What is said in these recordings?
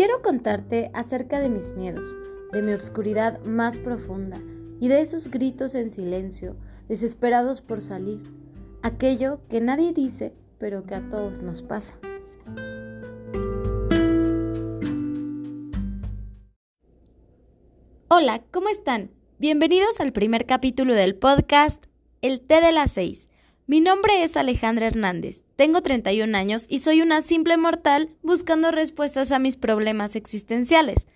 Quiero contarte acerca de mis miedos, de mi obscuridad más profunda y de esos gritos en silencio, desesperados por salir, aquello que nadie dice, pero que a todos nos pasa. Hola, ¿cómo están? Bienvenidos al primer capítulo del podcast El té de las seis. Mi nombre es Alejandra Hernández, tengo 31 años y soy una simple mortal buscando respuestas a mis problemas existenciales.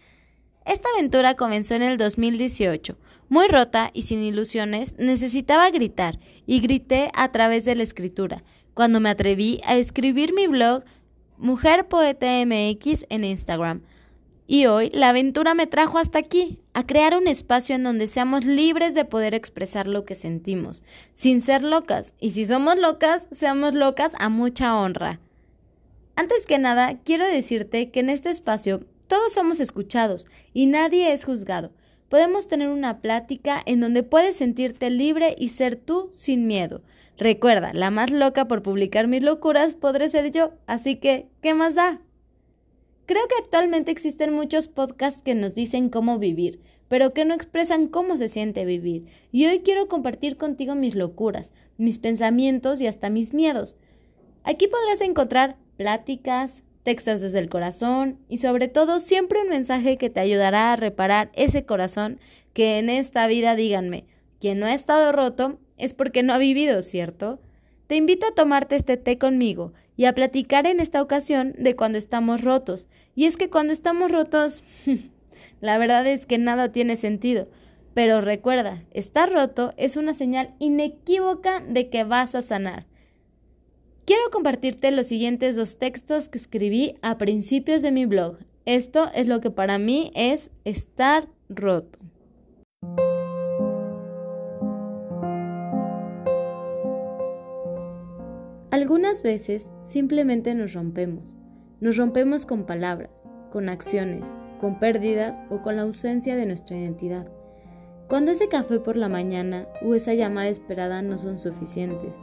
Esta aventura comenzó en el 2018. Muy rota y sin ilusiones, necesitaba gritar, y grité a través de la escritura, cuando me atreví a escribir mi blog Mujer Poeta MX en Instagram. Y hoy la aventura me trajo hasta aquí, a crear un espacio en donde seamos libres de poder expresar lo que sentimos, sin ser locas. Y si somos locas, seamos locas a mucha honra. Antes que nada, quiero decirte que en este espacio todos somos escuchados y nadie es juzgado. Podemos tener una plática en donde puedes sentirte libre y ser tú sin miedo. Recuerda, la más loca por publicar mis locuras podré ser yo, así que, ¿qué más da? Creo que actualmente existen muchos podcasts que nos dicen cómo vivir, pero que no expresan cómo se siente vivir. Y hoy quiero compartir contigo mis locuras, mis pensamientos y hasta mis miedos. Aquí podrás encontrar pláticas, textos desde el corazón y sobre todo siempre un mensaje que te ayudará a reparar ese corazón que en esta vida díganme, quien no ha estado roto es porque no ha vivido, ¿cierto? Te invito a tomarte este té conmigo y a platicar en esta ocasión de cuando estamos rotos. Y es que cuando estamos rotos, la verdad es que nada tiene sentido. Pero recuerda, estar roto es una señal inequívoca de que vas a sanar. Quiero compartirte los siguientes dos textos que escribí a principios de mi blog. Esto es lo que para mí es estar roto. Algunas veces simplemente nos rompemos. Nos rompemos con palabras, con acciones, con pérdidas o con la ausencia de nuestra identidad. Cuando ese café por la mañana o esa llamada esperada no son suficientes.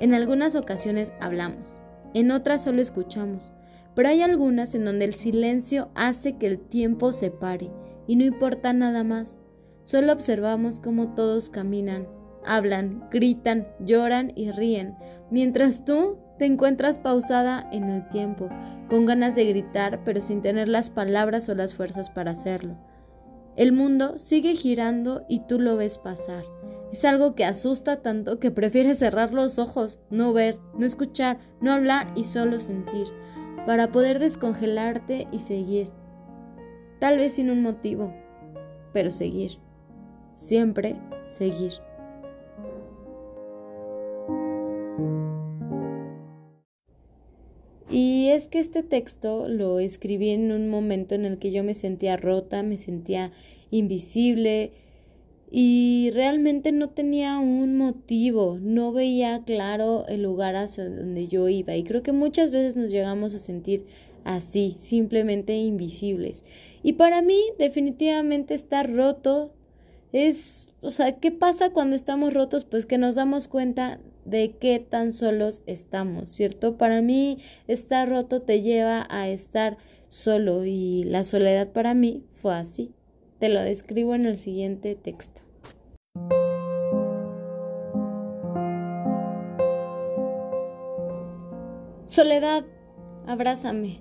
En algunas ocasiones hablamos, en otras solo escuchamos, pero hay algunas en donde el silencio hace que el tiempo se pare y no importa nada más. Solo observamos cómo todos caminan hablan, gritan, lloran y ríen, mientras tú te encuentras pausada en el tiempo, con ganas de gritar, pero sin tener las palabras o las fuerzas para hacerlo. El mundo sigue girando y tú lo ves pasar. Es algo que asusta tanto que prefieres cerrar los ojos, no ver, no escuchar, no hablar y solo sentir, para poder descongelarte y seguir. Tal vez sin un motivo, pero seguir. Siempre seguir. Que este texto lo escribí en un momento en el que yo me sentía rota, me sentía invisible y realmente no tenía un motivo, no veía claro el lugar hacia donde yo iba y creo que muchas veces nos llegamos a sentir así, simplemente invisibles. Y para mí definitivamente estar roto es, o sea, ¿qué pasa cuando estamos rotos? Pues que nos damos cuenta de qué tan solos estamos, ¿cierto? Para mí estar roto te lleva a estar solo y la soledad para mí fue así. Te lo describo en el siguiente texto. Soledad, abrázame,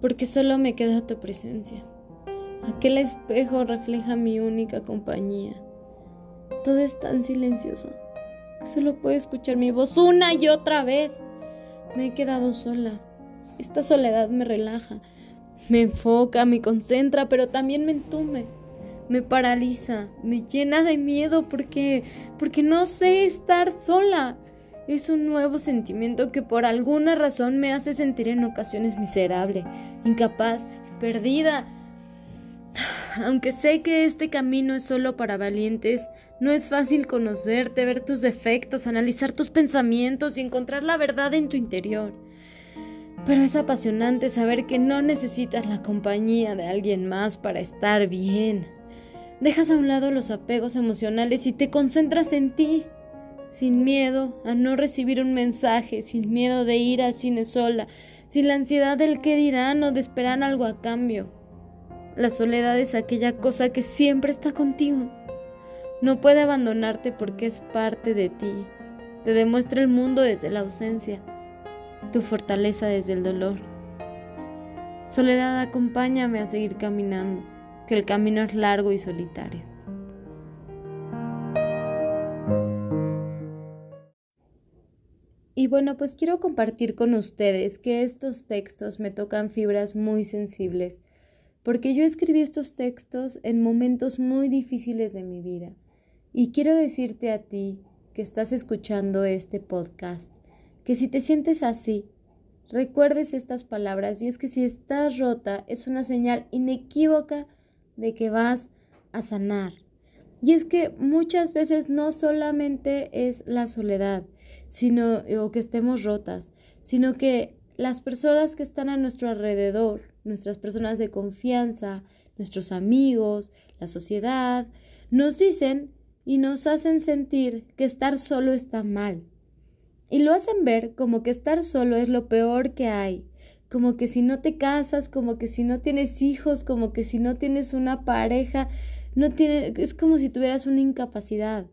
porque solo me queda tu presencia. Aquel espejo refleja mi única compañía. Todo es tan silencioso que solo puedo escuchar mi voz una y otra vez. Me he quedado sola. Esta soledad me relaja, me enfoca, me concentra, pero también me entume, me paraliza, me llena de miedo porque porque no sé estar sola. Es un nuevo sentimiento que por alguna razón me hace sentir en ocasiones miserable, incapaz, perdida, aunque sé que este camino es solo para valientes, no es fácil conocerte, ver tus defectos, analizar tus pensamientos y encontrar la verdad en tu interior. Pero es apasionante saber que no necesitas la compañía de alguien más para estar bien. Dejas a un lado los apegos emocionales y te concentras en ti, sin miedo a no recibir un mensaje, sin miedo de ir al cine sola, sin la ansiedad del qué dirán o de esperar algo a cambio. La soledad es aquella cosa que siempre está contigo. No puede abandonarte porque es parte de ti. Te demuestra el mundo desde la ausencia, tu fortaleza desde el dolor. Soledad, acompáñame a seguir caminando, que el camino es largo y solitario. Y bueno, pues quiero compartir con ustedes que estos textos me tocan fibras muy sensibles, porque yo escribí estos textos en momentos muy difíciles de mi vida. Y quiero decirte a ti que estás escuchando este podcast, que si te sientes así, recuerdes estas palabras y es que si estás rota es una señal inequívoca de que vas a sanar. Y es que muchas veces no solamente es la soledad, sino o que estemos rotas, sino que las personas que están a nuestro alrededor, nuestras personas de confianza, nuestros amigos, la sociedad, nos dicen y nos hacen sentir que estar solo está mal. Y lo hacen ver como que estar solo es lo peor que hay, como que si no te casas, como que si no tienes hijos, como que si no tienes una pareja, no tiene, es como si tuvieras una incapacidad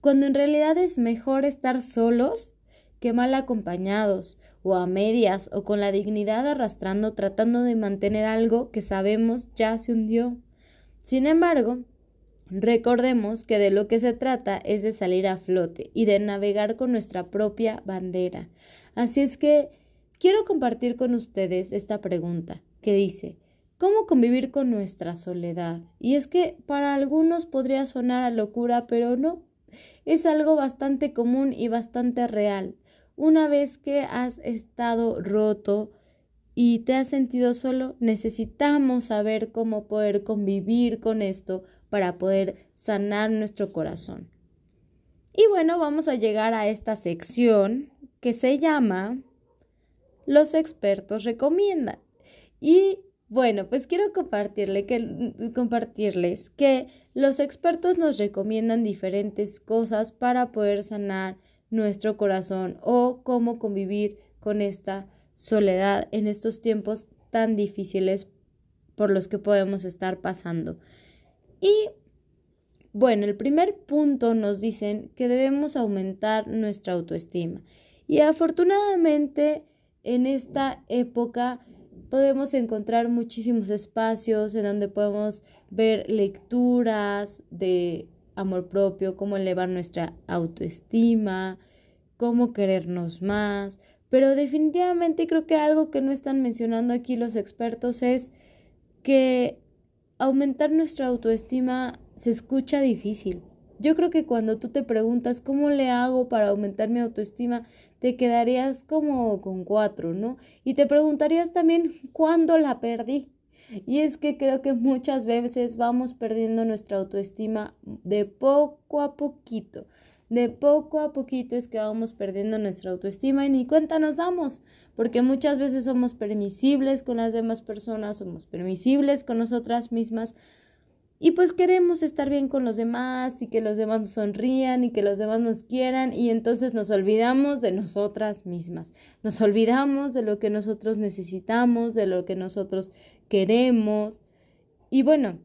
cuando en realidad es mejor estar solos que mal acompañados, o a medias, o con la dignidad arrastrando tratando de mantener algo que sabemos ya se hundió. Sin embargo, recordemos que de lo que se trata es de salir a flote y de navegar con nuestra propia bandera. Así es que quiero compartir con ustedes esta pregunta que dice ¿Cómo convivir con nuestra soledad? Y es que para algunos podría sonar a locura, pero no es algo bastante común y bastante real. Una vez que has estado roto y te has sentido solo, necesitamos saber cómo poder convivir con esto para poder sanar nuestro corazón. Y bueno, vamos a llegar a esta sección que se llama Los expertos recomiendan. Y bueno, pues quiero compartirle que, compartirles que los expertos nos recomiendan diferentes cosas para poder sanar nuestro corazón o cómo convivir con esta soledad en estos tiempos tan difíciles por los que podemos estar pasando. Y bueno, el primer punto nos dicen que debemos aumentar nuestra autoestima. Y afortunadamente en esta época podemos encontrar muchísimos espacios en donde podemos ver lecturas de amor propio, cómo elevar nuestra autoestima, cómo querernos más. Pero definitivamente creo que algo que no están mencionando aquí los expertos es que aumentar nuestra autoestima se escucha difícil. Yo creo que cuando tú te preguntas cómo le hago para aumentar mi autoestima, te quedarías como con cuatro, ¿no? Y te preguntarías también cuándo la perdí. Y es que creo que muchas veces vamos perdiendo nuestra autoestima de poco a poquito. De poco a poquito es que vamos perdiendo nuestra autoestima y ni cuenta nos damos, porque muchas veces somos permisibles con las demás personas, somos permisibles con nosotras mismas, y pues queremos estar bien con los demás y que los demás nos sonrían y que los demás nos quieran y entonces nos olvidamos de nosotras mismas. Nos olvidamos de lo que nosotros necesitamos, de lo que nosotros queremos. Y bueno,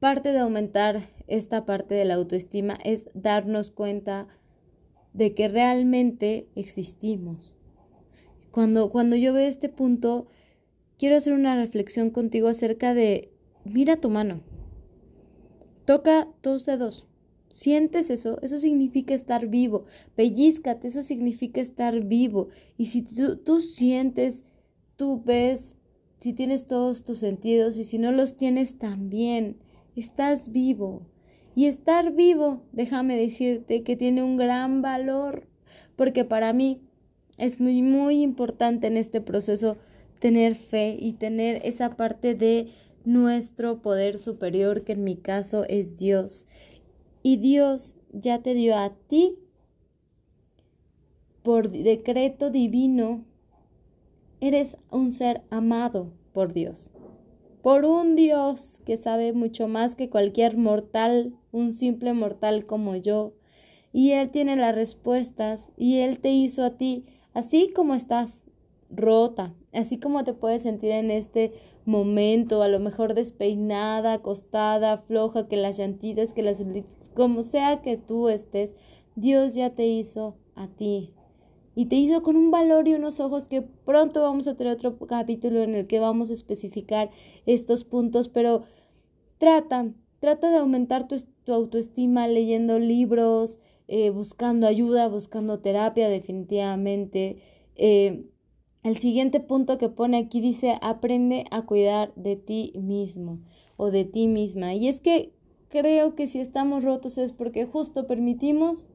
parte de aumentar esta parte de la autoestima es darnos cuenta de que realmente existimos. Cuando, cuando yo veo este punto, quiero hacer una reflexión contigo acerca de, mira tu mano Toca tus dedos. Sientes eso, eso significa estar vivo. Pellizcate, eso significa estar vivo. Y si tú, tú, sientes, tú ves, si tienes todos tus sentidos y si no los tienes también, estás vivo. Y estar vivo, déjame decirte que tiene un gran valor, porque para mí es muy, muy importante en este proceso tener fe y tener esa parte de nuestro poder superior, que en mi caso es Dios. Y Dios ya te dio a ti, por decreto divino, eres un ser amado por Dios, por un Dios que sabe mucho más que cualquier mortal, un simple mortal como yo. Y Él tiene las respuestas y Él te hizo a ti, así como estás rota, así como te puedes sentir en este momento, a lo mejor despeinada, acostada, floja, que las llantitas, que las como sea que tú estés, Dios ya te hizo a ti. Y te hizo con un valor y unos ojos que pronto vamos a tener otro capítulo en el que vamos a especificar estos puntos, pero trata, trata de aumentar tu, tu autoestima leyendo libros, eh, buscando ayuda, buscando terapia definitivamente. Eh, el siguiente punto que pone aquí dice, aprende a cuidar de ti mismo o de ti misma. Y es que creo que si estamos rotos es porque justo permitimos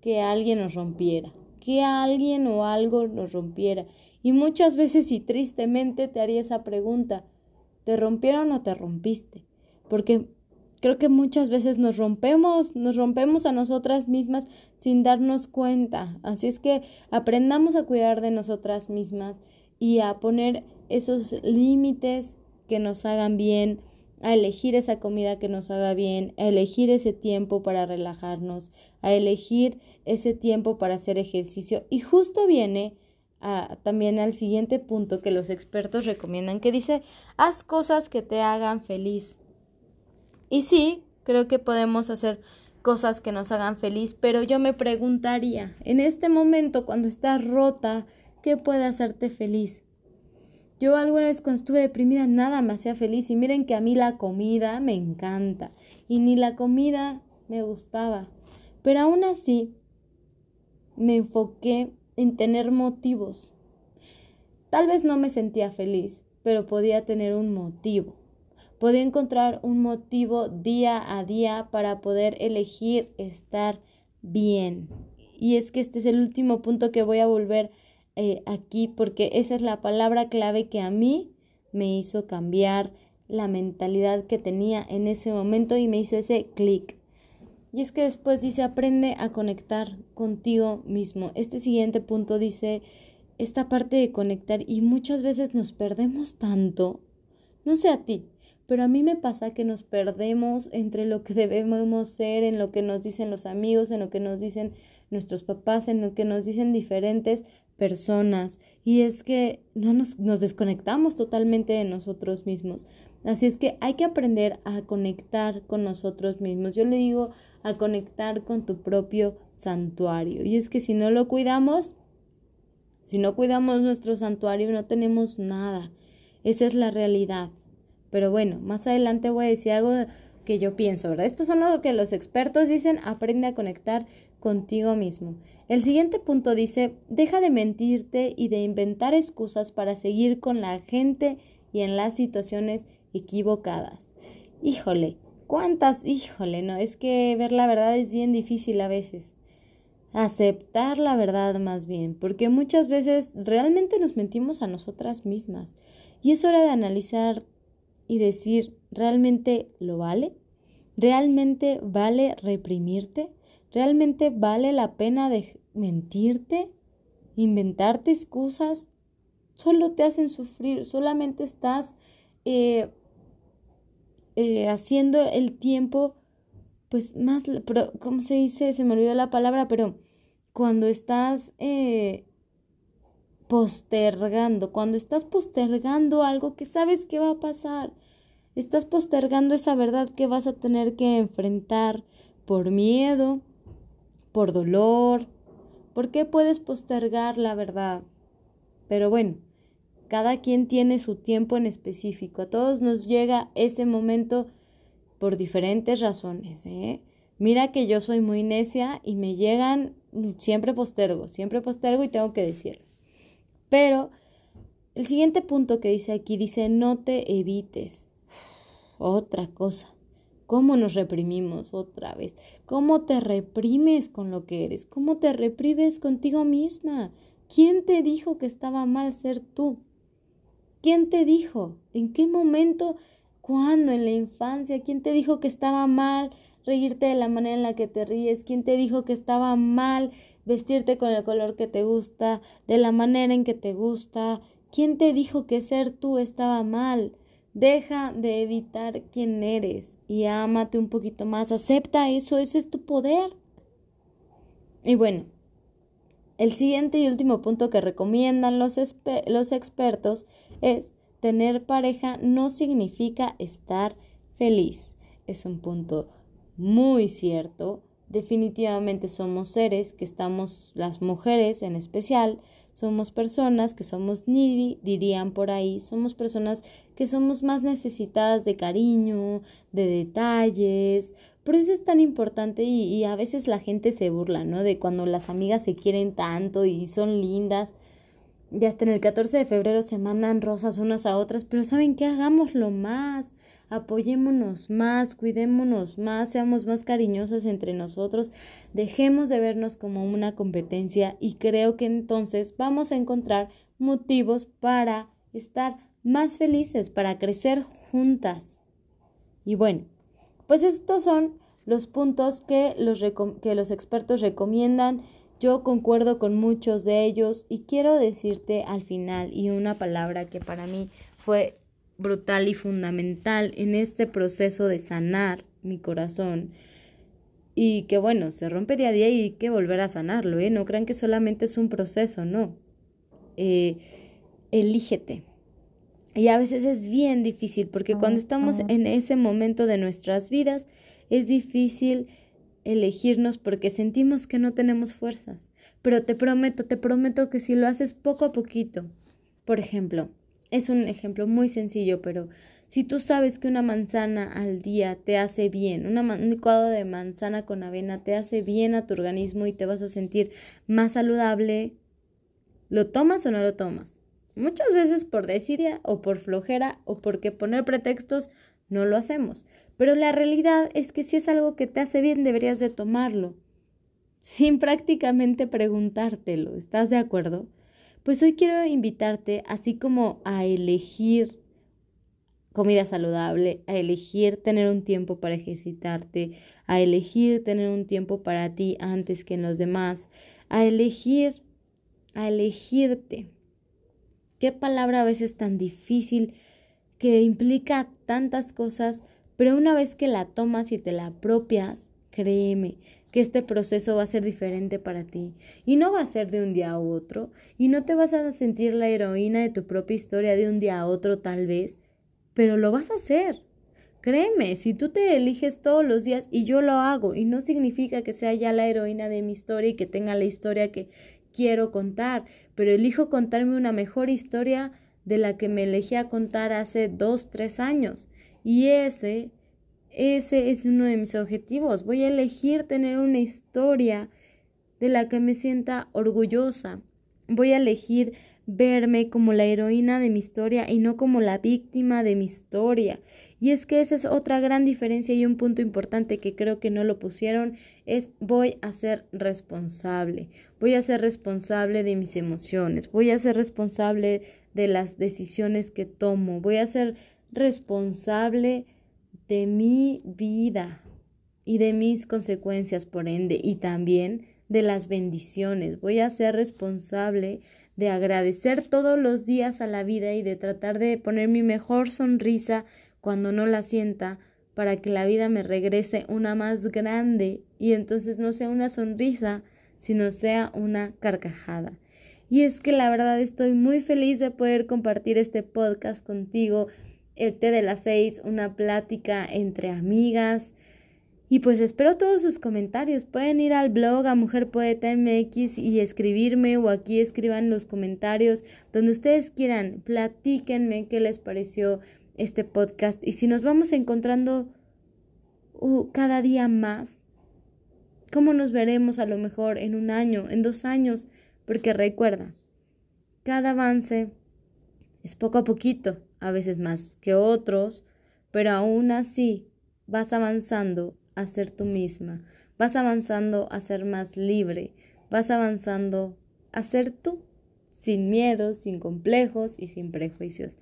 que alguien nos rompiera, que alguien o algo nos rompiera. Y muchas veces y tristemente te haría esa pregunta, ¿te rompieron o te rompiste? Porque Creo que muchas veces nos rompemos, nos rompemos a nosotras mismas sin darnos cuenta. Así es que aprendamos a cuidar de nosotras mismas y a poner esos límites que nos hagan bien, a elegir esa comida que nos haga bien, a elegir ese tiempo para relajarnos, a elegir ese tiempo para hacer ejercicio. Y justo viene también al siguiente punto que los expertos recomiendan, que dice, haz cosas que te hagan feliz. Y sí, creo que podemos hacer cosas que nos hagan feliz, pero yo me preguntaría, en este momento cuando estás rota, ¿qué puede hacerte feliz? Yo alguna vez cuando estuve deprimida nada me hacía feliz y miren que a mí la comida me encanta y ni la comida me gustaba, pero aún así me enfoqué en tener motivos. Tal vez no me sentía feliz, pero podía tener un motivo podía encontrar un motivo día a día para poder elegir estar bien. Y es que este es el último punto que voy a volver eh, aquí porque esa es la palabra clave que a mí me hizo cambiar la mentalidad que tenía en ese momento y me hizo ese clic. Y es que después dice, aprende a conectar contigo mismo. Este siguiente punto dice, esta parte de conectar y muchas veces nos perdemos tanto. No sé a ti, pero a mí me pasa que nos perdemos entre lo que debemos ser, en lo que nos dicen los amigos, en lo que nos dicen nuestros papás, en lo que nos dicen diferentes personas. Y es que no nos, nos desconectamos totalmente de nosotros mismos. Así es que hay que aprender a conectar con nosotros mismos. Yo le digo a conectar con tu propio santuario. Y es que si no lo cuidamos, si no cuidamos nuestro santuario, no tenemos nada. Esa es la realidad. Pero bueno, más adelante voy a decir algo que yo pienso, ¿verdad? Esto son lo que los expertos dicen, aprende a conectar contigo mismo. El siguiente punto dice, deja de mentirte y de inventar excusas para seguir con la gente y en las situaciones equivocadas. Híjole, ¿cuántas? Híjole, no, es que ver la verdad es bien difícil a veces. Aceptar la verdad más bien, porque muchas veces realmente nos mentimos a nosotras mismas. Y es hora de analizar y decir, ¿realmente lo vale? ¿Realmente vale reprimirte? ¿Realmente vale la pena de mentirte? ¿Inventarte excusas? Solo te hacen sufrir, solamente estás eh, eh, haciendo el tiempo, pues más, ¿cómo se dice? Se me olvidó la palabra, pero cuando estás eh, postergando, cuando estás postergando algo que sabes que va a pasar, estás postergando esa verdad que vas a tener que enfrentar por miedo, por dolor. ¿Por qué puedes postergar la verdad? Pero bueno, cada quien tiene su tiempo en específico. A todos nos llega ese momento por diferentes razones. ¿eh? Mira que yo soy muy necia y me llegan, siempre postergo, siempre postergo y tengo que decirlo. Pero el siguiente punto que dice aquí dice, no te evites. Otra cosa. ¿Cómo nos reprimimos otra vez? ¿Cómo te reprimes con lo que eres? ¿Cómo te reprimes contigo misma? ¿Quién te dijo que estaba mal ser tú? ¿Quién te dijo? ¿En qué momento? ¿Cuándo? ¿En la infancia? ¿Quién te dijo que estaba mal reírte de la manera en la que te ríes? ¿Quién te dijo que estaba mal vestirte con el color que te gusta, de la manera en que te gusta. ¿Quién te dijo que ser tú estaba mal? Deja de evitar quién eres y ámate un poquito más. Acepta eso, ese es tu poder. Y bueno, El siguiente y último punto que recomiendan los, los expertos es tener pareja no significa estar feliz. Es un punto muy cierto. Definitivamente somos seres que estamos, las mujeres en especial, somos personas que somos needy, dirían por ahí, somos personas que somos más necesitadas de cariño, de detalles, por eso es tan importante y, a veces la gente se burla, ¿no? De cuando las amigas se quieren tanto y son lindas. Ya hasta en el 14 de febrero se mandan rosas unas a otras, pero ¿saben qué? Hagámoslo más, apoyémonos más, cuidémonos más, seamos más cariñosas entre nosotros, dejemos de vernos como una competencia y creo que entonces vamos a encontrar motivos para estar más felices, para crecer juntas. Y bueno, pues estos son los puntos que los, que los expertos recomiendan. Yo concuerdo con muchos de ellos y quiero decirte al final y una palabra que para mí fue brutal y fundamental en este proceso de sanar mi corazón y que bueno, se rompe día a día y hay que volver a sanarlo, ¿eh? No crean que solamente es un proceso, no. Eh, elígete, y a veces es bien difícil porque cuando estamos en ese momento de nuestras vidas es difícil elegirnos porque sentimos que no tenemos fuerzas. Pero te prometo, te prometo que si lo haces poco a poquito, por ejemplo, es un ejemplo muy sencillo, pero si tú sabes que una manzana al día te hace bien, una un licuado de manzana con avena te hace bien a tu organismo y te vas a sentir más saludable, ¿lo tomas o no lo tomas? Muchas veces por desidia o por flojera o porque poner pretextos no lo hacemos. Pero la realidad es que si es algo que te hace bien deberías de tomarlo. Sin prácticamente preguntártelo. ¿Estás de acuerdo? Pues hoy quiero invitarte así como a elegir comida saludable, a elegir tener un tiempo para ejercitarte, a elegir tener un tiempo para ti antes que en los demás, a elegir, a elegirte. Qué palabra a veces tan difícil que implica tantas cosas, pero una vez que la tomas y te la apropias, créeme que este proceso va a ser diferente para ti y no va a ser de un día a otro y no te vas a sentir la heroína de tu propia historia de un día a otro tal vez, pero lo vas a hacer. Créeme, si tú te eliges todos los días y yo lo hago y no significa que sea ya la heroína de mi historia y que tenga la historia que, quiero contar, pero elijo contarme una mejor historia de la que me elegí a contar hace dos, tres años. Y ese, ese es uno de mis objetivos. Voy a elegir tener una historia de la que me sienta orgullosa. Voy a elegir verme como la heroína de mi historia y no como la víctima de mi historia. Y es que esa es otra gran diferencia y un punto importante que creo que no lo pusieron es voy a ser responsable. Voy a ser responsable de mis emociones. Voy a ser responsable de las decisiones que tomo. Voy a ser responsable de mi vida y de mis consecuencias por ende y también de las bendiciones. Voy a ser responsable de agradecer todos los días a la vida y de tratar de poner mi mejor sonrisa cuando no la sienta para que la vida me regrese una más grande y entonces no sea una sonrisa, sino sea una carcajada. Y es que la verdad estoy muy feliz de poder compartir este podcast contigo, el té de las seis, una plática entre amigas, y pues espero todos sus comentarios. Pueden ir al blog a Mujer Poeta MX y escribirme o aquí escriban los comentarios donde ustedes quieran. Platíquenme qué les pareció este podcast y si nos vamos encontrando uh, cada día más, cómo nos veremos a lo mejor en un año, en dos años, porque recuerda, cada avance es poco a poquito, a veces más que otros, pero aún así vas avanzando a ser tú misma, vas avanzando a ser más libre, vas avanzando a ser tú, sin miedos, sin complejos y sin prejuicios.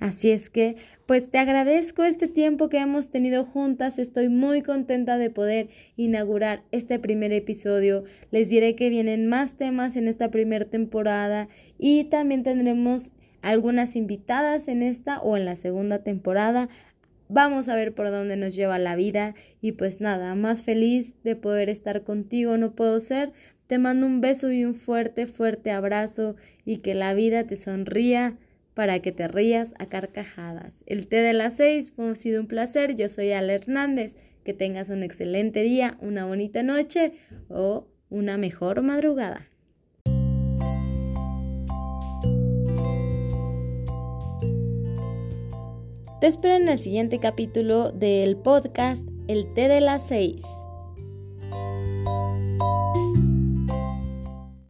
Así es que, pues te agradezco este tiempo que hemos tenido juntas. Estoy muy contenta de poder inaugurar este primer episodio. Les diré que vienen más temas en esta primera temporada y también tendremos algunas invitadas en esta o en la segunda temporada Vamos a ver por dónde nos lleva la vida y pues nada, más feliz de poder estar contigo no puedo ser. Te mando un beso y un fuerte, fuerte abrazo y que la vida te sonría para que te rías a carcajadas. El té de las seis fue ha sido un placer. Yo soy Ale Hernández. Que tengas un excelente día, una bonita noche o una mejor madrugada. Te espero en el siguiente capítulo del podcast El té de las seis.